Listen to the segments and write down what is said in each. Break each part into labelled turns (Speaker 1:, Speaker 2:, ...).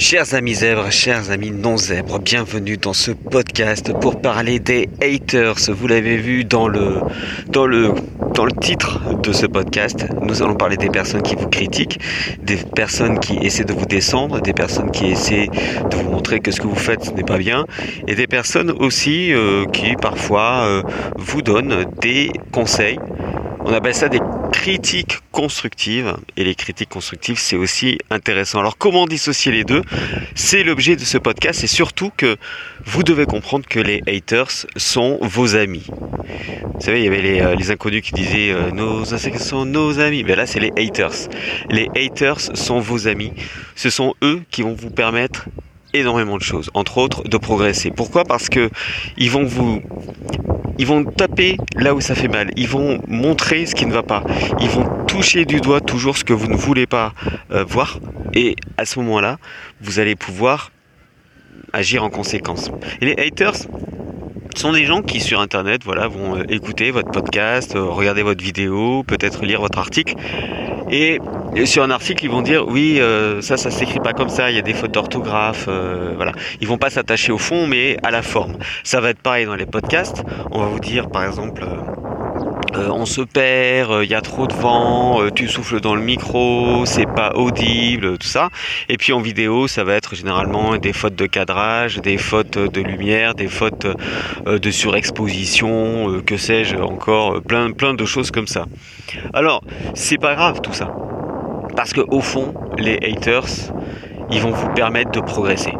Speaker 1: Chers amis zèbres, chers amis non zèbres, bienvenue dans ce podcast pour parler des haters. Vous l'avez vu dans le, dans le, dans le titre de ce podcast. Nous allons parler des personnes qui vous critiquent, des personnes qui essaient de vous descendre, des personnes qui essaient de vous montrer que ce que vous faites n'est pas bien, et des personnes aussi euh, qui parfois euh, vous donnent des conseils. On appelle ça des critiques constructives. Et les critiques constructives, c'est aussi intéressant. Alors comment dissocier les deux? C'est l'objet de ce podcast. Et surtout que vous devez comprendre que les haters sont vos amis. Vous savez, il y avait les, euh, inconnus qui disaient euh, nos insectes sont nos amis. Mais là, c'est les haters. Les haters sont vos amis. Ce sont eux qui vont vous permettre énormément de choses, entre autres de progresser. Pourquoi? Parce que ils vont vous ils vont taper là où ça fait mal. Ils vont montrer ce qui ne va pas. Ils vont toucher du doigt toujours ce que vous ne voulez pas euh, voir. Et à ce moment-là, vous allez pouvoir agir en conséquence. Et les haters sont des gens qui sur internet voilà vont euh, écouter votre podcast, euh, regarder votre vidéo, peut-être lire votre article et, sur un article, ils vont dire oui, euh, ça, ça s'écrit pas comme ça. Il y a des fautes d'orthographe. Euh, voilà. Ils vont pas s'attacher au fond, mais à la forme. Ça va être pareil dans les podcasts. On va vous dire, par exemple. Euh, on se perd, il y a trop de vent, tu souffles dans le micro, c'est pas audible, tout ça. Et puis en vidéo, ça va être généralement des fautes de cadrage, des fautes de lumière, des fautes de surexposition, que sais-je encore, plein, plein de choses comme ça. Alors, c'est pas grave tout ça. Parce que au fond, les haters, ils vont vous permettre de progresser.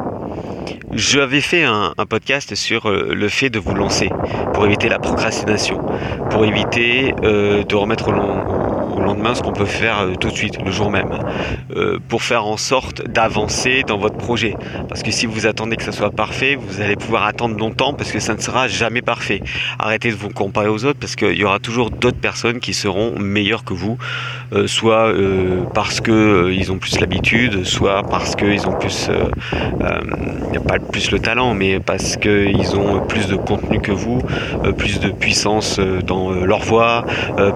Speaker 1: J'avais fait un, podcast sur euh, le fait de vous lancer pour éviter la procrastination, pour éviter euh, de remettre au, long, lendemain ce qu'on peut faire euh, tout de suite, le jour même, euh, pour faire en sorte d'avancer dans votre projet. Parce que si vous attendez que ça soit parfait, vous allez pouvoir attendre longtemps parce que ça ne sera jamais parfait. Arrêtez de vous comparer aux autres parce qu'il y aura toujours d'autres personnes qui seront meilleures que vous, euh, soit parce que ils ont plus l'habitude, soit parce qu'ils ont plus, pas plus le talent, mais parce qu'ils ont plus de contenu que vous, plus de puissance dans leur voix,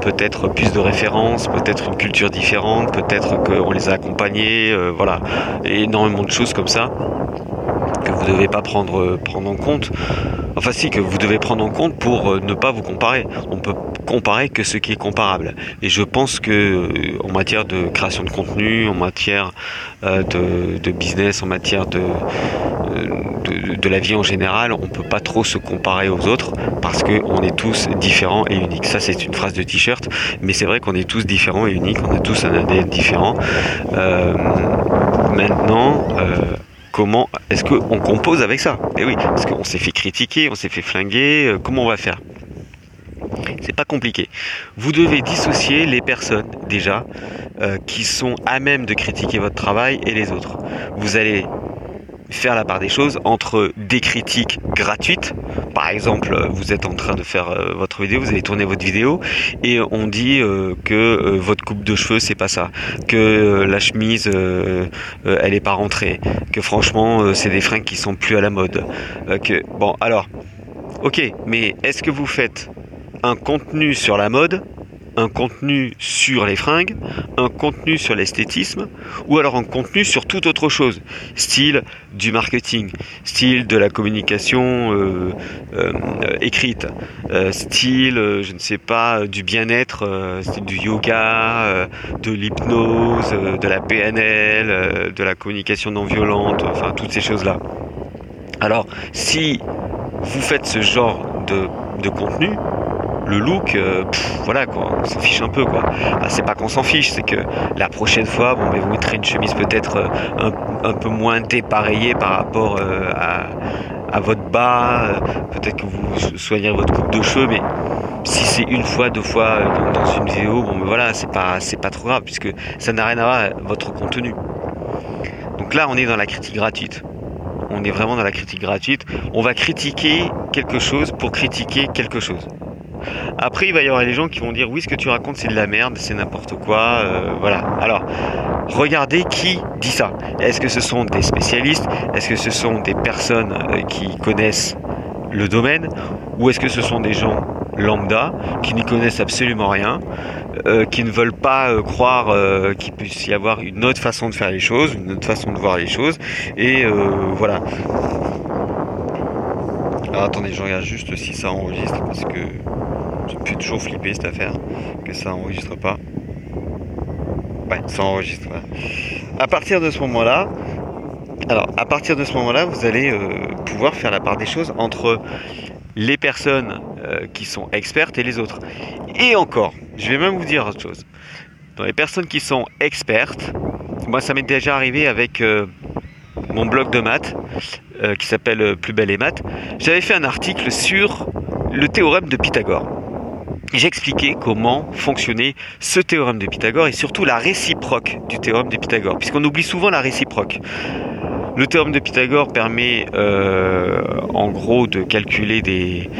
Speaker 1: peut-être plus de références peut-être une culture différente, peut-être qu'on les a accompagnés, euh, voilà, énormément de choses comme ça que vous ne devez pas prendre, euh, prendre en compte. Enfin si, que vous devez prendre en compte pour euh, ne pas vous comparer. On peut comparer que ce qui est comparable. Et je pense que en matière de création de contenu, en matière de, business, en matière de, la vie en général, on ne peut pas trop se comparer aux autres parce qu'on est tous différents et uniques. Ça c'est une phrase de t-shirt, mais c'est vrai qu'on est tous différents et uniques, on a tous un ADN différent. maintenant, comment est-ce qu'on compose avec ça? Eh oui, parce qu'on s'est fait critiquer, on s'est fait flinguer, euh, comment on va faire? C'est pas compliqué. Vous devez dissocier les personnes déjà euh, qui sont à même de critiquer votre travail et les autres. Vous allez faire la part des choses entre des critiques gratuites. Par exemple, vous êtes en train de faire euh, votre vidéo, vous avez tourné votre vidéo et on dit euh, que euh, votre coupe de cheveux c'est pas ça, que la chemise elle est pas rentrée, que franchement c'est des fringues qui sont plus à la mode. que bon alors, ok, mais est-ce que vous faites un contenu sur la mode un contenu sur les fringues, un contenu sur l'esthétisme, ou alors un contenu sur toute autre chose, style du marketing, style de la communication euh, euh, écrite, euh, style, je ne sais pas, du bien-être, style du yoga, de l'hypnose, de la PNL, de la communication non violente, enfin toutes ces choses-là. Alors, si vous faites ce genre de, de contenu, le look, euh, voilà quoi, on s'en fiche un peu quoi. C'est pas qu'on s'en fiche, c'est que la prochaine fois, vous mettrez une chemise peut-être euh, un, peu moins dépareillée par rapport euh, à, votre bas, peut-être que vous soignerez votre coupe de cheveux, mais si c'est une fois, deux fois dans, une vidéo, bon, mais voilà, c'est pas, c'est pas trop grave puisque ça n'a rien à voir votre contenu. Donc là, on est dans la critique gratuite on est vraiment dans la critique gratuite. On va critiquer quelque chose pour critiquer quelque chose. Après, il va y avoir les gens qui vont dire oui, ce que tu racontes, c'est de la merde, c'est n'importe quoi. Euh, voilà. Alors, regardez qui dit ça. Est-ce que ce sont des spécialistes? Est-ce que ce sont des personnes euh, qui connaissent le domaine? Ou est-ce que ce sont des gens lambda qui n'y connaissent absolument rien, euh, qui ne veulent pas croire qu'il puisse y avoir une autre façon de faire les choses, une autre façon de voir les choses? Et voilà. Alors attendez, je regarde juste si ça enregistre parce que je me toujours flipper cette affaire que ça enregistre pas. Ouais, ça enregistre. À partir de ce moment-là, alors à partir de ce moment-là, vous allez pouvoir faire la part des choses entre les personnes euh, qui sont expertes et les autres. Et encore, je vais même vous dire autre chose. Dans les personnes qui sont expertes, moi ça m'est déjà arrivé avec euh, mon blog de maths euh, qui s'appelle Plus belle et maths. J'avais fait un article sur le théorème de Pythagore. J'expliquais comment fonctionnait ce théorème de Pythagore et surtout la réciproque du théorème de Pythagore, puisqu'on oublie souvent la réciproque. Le théorème de Pythagore permet euh, en gros de calculer des,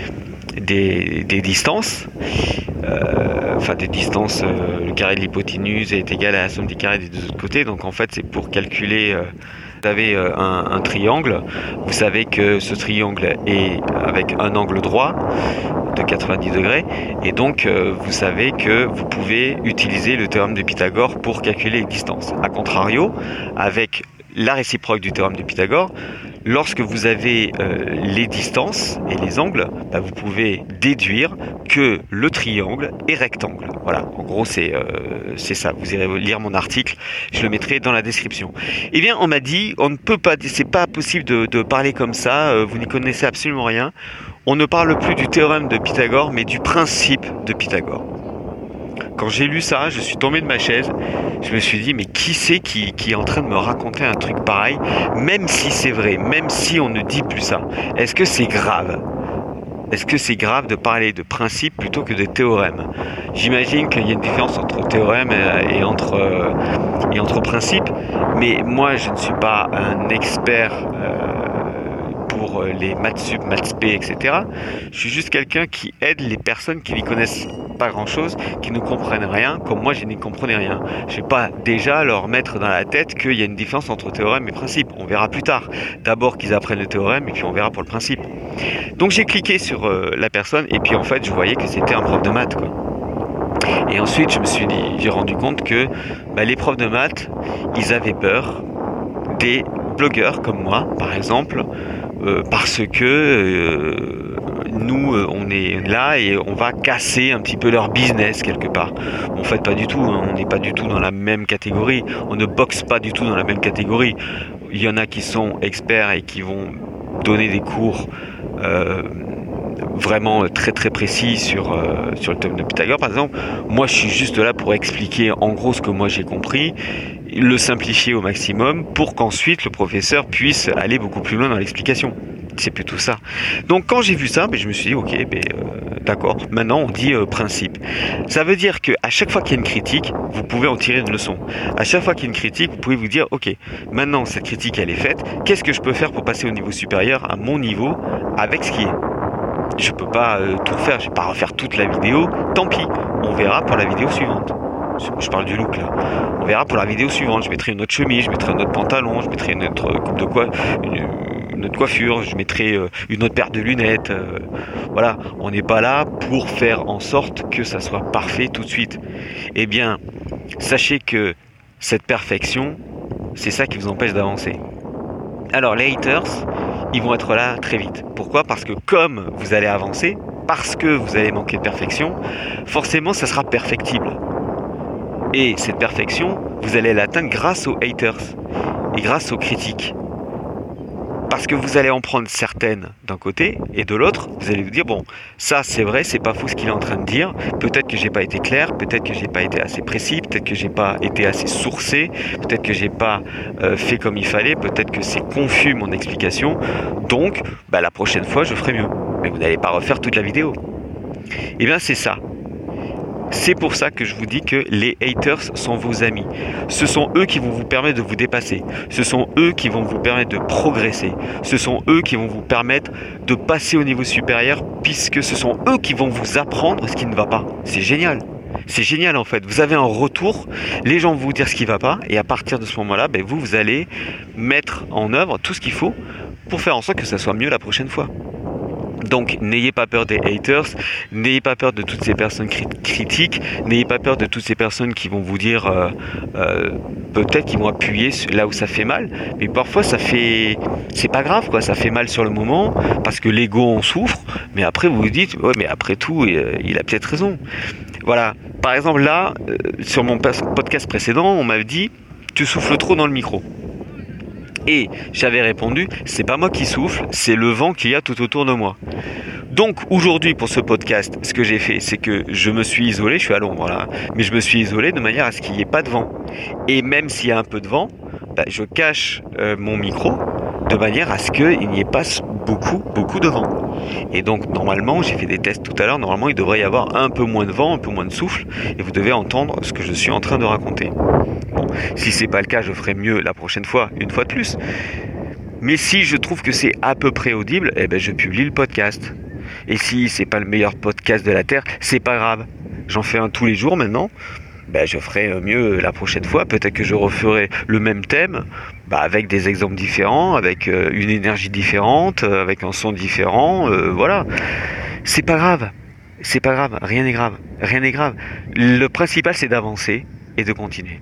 Speaker 1: distances. Euh, enfin des distances, euh, le carré de l'hypoténuse est égal à la somme des carrés des deux autres côtés. Donc en fait c'est pour calculer vous avez un, triangle, vous savez que ce triangle est avec un angle droit de 90 degrés et donc vous savez que vous pouvez utiliser le théorème de Pythagore pour calculer les distances. A contrario, avec la réciproque du théorème de Pythagore, lorsque vous avez euh, les distances et les angles, bah, vous pouvez déduire que le triangle est rectangle. Voilà, en gros c'est euh, c'est ça. Vous irez lire mon article, je le mettrai dans la description. Eh bien, on m'a dit, on ne peut pas, c'est pas possible de, parler comme ça. Euh, vous n'y connaissez absolument rien. On ne parle plus du théorème de Pythagore, mais du principe de Pythagore. Quand j'ai lu ça, je suis tombé de ma chaise. Je me suis dit, mais qui c'est qui, est en train de me raconter un truc pareil, même si c'est vrai, même si on ne dit plus ça? Est-ce que c'est grave? Est-ce que c'est grave de parler de principe plutôt que de théorème? J'imagine qu'il y a une différence entre théorème et entre, euh, et principe, mais moi je ne suis pas un expert euh, euh, les maths sup, maths spé, etc. Je suis juste quelqu'un qui aide les personnes qui n'y connaissent pas grand chose, qui ne comprennent rien, comme moi je n'y comprenais rien. Je vais pas déjà leur mettre dans la tête qu'il y a une différence entre théorème et principe. On verra plus tard. D'abord qu'ils apprennent le théorème et puis on verra pour le principe. Donc j'ai cliqué sur euh, la personne et puis en fait je voyais que c'était un prof de maths. Et ensuite je me suis dit, j'ai rendu compte que bah, les profs de maths, ils avaient peur des blogueurs comme moi, par exemple, euh, parce que euh, nous, euh, on est là et on va casser un petit peu leur business quelque part. En fait, pas du tout. Hein. on n'est pas du tout dans la même catégorie. On ne boxe pas du tout dans la même catégorie. Il y en a qui sont experts et qui vont donner des cours vraiment très très précis sur, sur le thème de Pythagore par exemple. Moi je suis juste là pour expliquer en gros ce que moi j'ai compris le simplifier au maximum pour qu'ensuite le professeur puisse aller beaucoup plus loin dans l'explication. C'est plutôt ça. Donc quand j'ai vu ça, ben, je me suis dit ok, ben, euh, d'accord. Maintenant on dit euh, principe. Ça veut dire que à chaque fois qu'il y a une critique, vous pouvez en tirer une leçon. À chaque fois qu'il y a une critique, vous pouvez vous dire ok, maintenant cette critique elle est faite. Qu'est-ce que je peux faire pour passer au niveau supérieur à mon niveau avec ce qui est? Je peux pas euh, tout faire, je vais pas refaire toute la vidéo. Tant pis, on verra pour la vidéo suivante je parle du look là. On verra pour la vidéo suivante. Je mettrai une autre chemise, je mettrai un autre pantalon, je mettrai une autre coupe de coiffure, je mettrai euh, une autre paire de lunettes. Euh, voilà, on n'est pas là pour faire en sorte que ça soit parfait tout de suite. Eh bien, sachez que cette perfection, c'est ça qui vous empêche d'avancer. Alors les haters, ils vont être là très vite. Pourquoi? Parce que comme vous allez avancer, parce que vous allez manquer de perfection, forcément ça sera perfectible. Et cette perfection, vous allez l'atteindre grâce aux haters et grâce aux critiques. Parce que vous allez en prendre certaines d'un côté et de l'autre, vous allez vous dire bon, ça c'est vrai, c'est pas faux ce qu'il est en train de dire. Peut-être que j'ai pas été clair, peut-être que j'ai pas été assez précis, peut-être que j'ai pas été assez sourcé, peut-être que j'ai pas euh, fait comme il fallait, peut-être que c'est confus mon explication. Donc, bah, la prochaine fois, je ferai mieux. Mais vous n'allez pas refaire toute la vidéo. Et eh bien c'est ça. C'est pour ça que je vous dis que les haters sont vos amis. Ce sont eux qui vont vous permettre de vous dépasser. Ce sont eux qui vont vous permettre de progresser. Ce sont eux qui vont vous permettre de passer au niveau supérieur puisque ce sont eux qui vont vous apprendre ce qui ne va pas. C'est génial. C'est génial en fait. Vous avez un retour, les gens vont vous dire ce qui ne va pas, et à partir de ce moment-là, ben, vous, vous allez mettre en œuvre tout ce qu'il faut pour faire en sorte que ça soit mieux la prochaine fois. Donc n'ayez pas peur des haters, n'ayez pas peur de toutes ces personnes critiques, n'ayez pas peur de toutes ces personnes qui vont vous dire euh, euh, peut-être qu'ils vont appuyer là où ça fait mal, mais parfois ça fait c'est pas grave quoi, ça fait mal sur le moment parce que l'ego en souffre, mais après vous vous dites ouais mais après tout euh, il a peut-être raison. Voilà, par exemple là sur mon podcast précédent on m'a dit tu souffles trop dans le micro. Et j'avais répondu, c'est pas moi qui souffle, c'est le vent qu'il y a tout autour de moi. Donc aujourd'hui pour ce podcast, ce que j'ai fait, c'est que je me suis isolé, je suis à l'ombre là, mais je me suis isolé de manière à ce qu'il n'y ait pas de vent. Et même s'il y a un peu de vent, bah, je cache euh, mon micro de manière à ce qu'il n'y ait pas beaucoup, beaucoup de vent. Et donc normalement, j'ai fait des tests tout à l'heure, normalement il devrait y avoir un peu moins de vent, un peu moins de souffle, et vous devez entendre ce que je suis en train de raconter. Bon, si c'est pas le cas, je ferai mieux la prochaine fois, une fois de plus. Mais si je trouve que c'est à peu près audible, eh ben je publie le podcast. Et si c'est pas le meilleur podcast de la Terre, c'est pas grave. J'en fais un tous les jours maintenant. Ben, je ferai mieux la prochaine fois. Peut-être que je referai le même thème, bah, avec des exemples différents, avec euh, une énergie différente, euh, avec un son différent. Euh, voilà. C'est pas grave. C'est pas grave. Rien n'est grave. Rien n'est grave. Le principal, c'est d'avancer et de continuer.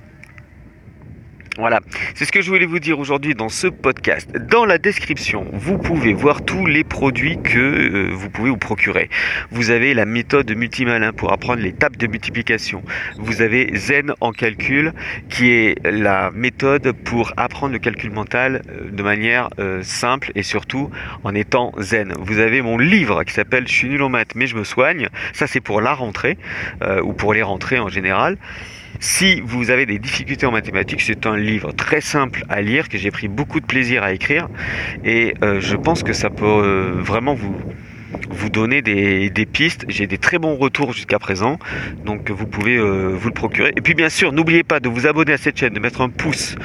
Speaker 1: Voilà, c'est ce que je voulais vous dire aujourd'hui dans ce podcast. Dans la description, vous pouvez voir tous les produits que euh, vous pouvez vous procurer. Vous avez la méthode multimalin pour apprendre les tables de multiplication. Vous avez Zen en calcul qui est la méthode pour apprendre le calcul mental euh, de manière euh, simple et surtout en étant zen. Vous avez mon livre qui s'appelle Je suis nul en maths mais je me soigne. Ça c'est pour la rentrée ou pour les rentrées en général. Si vous avez des difficultés en mathématiques, c'est un livre très simple à lire que j'ai pris beaucoup de plaisir à écrire et euh, je pense que ça peut euh, vraiment vous donner des, pistes. J'ai des très bons retours jusqu'à présent, donc vous pouvez euh, vous le procurer. Et puis bien sûr, n'oubliez pas de vous abonner à cette chaîne, de mettre un pouce,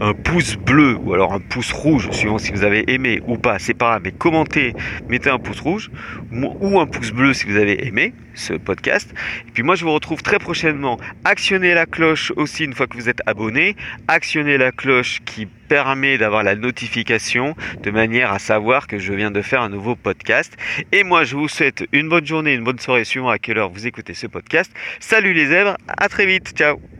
Speaker 1: un pouce bleu ou alors un pouce rouge, suivant si vous avez aimé ou pas, c'est pas grave, mais commentez, mettez un pouce rouge ou un pouce bleu si vous avez aimé ce podcast. Et puis moi, je vous retrouve très prochainement. Actionnez la cloche aussi une fois que vous êtes abonné. Actionnez la cloche qui permet d'avoir la notification de manière à savoir que je viens de faire un nouveau podcast. Et moi, je vous souhaite une bonne journée, une bonne soirée suivant à quelle heure vous écoutez ce podcast. Salut les zèbres, à très vite, ciao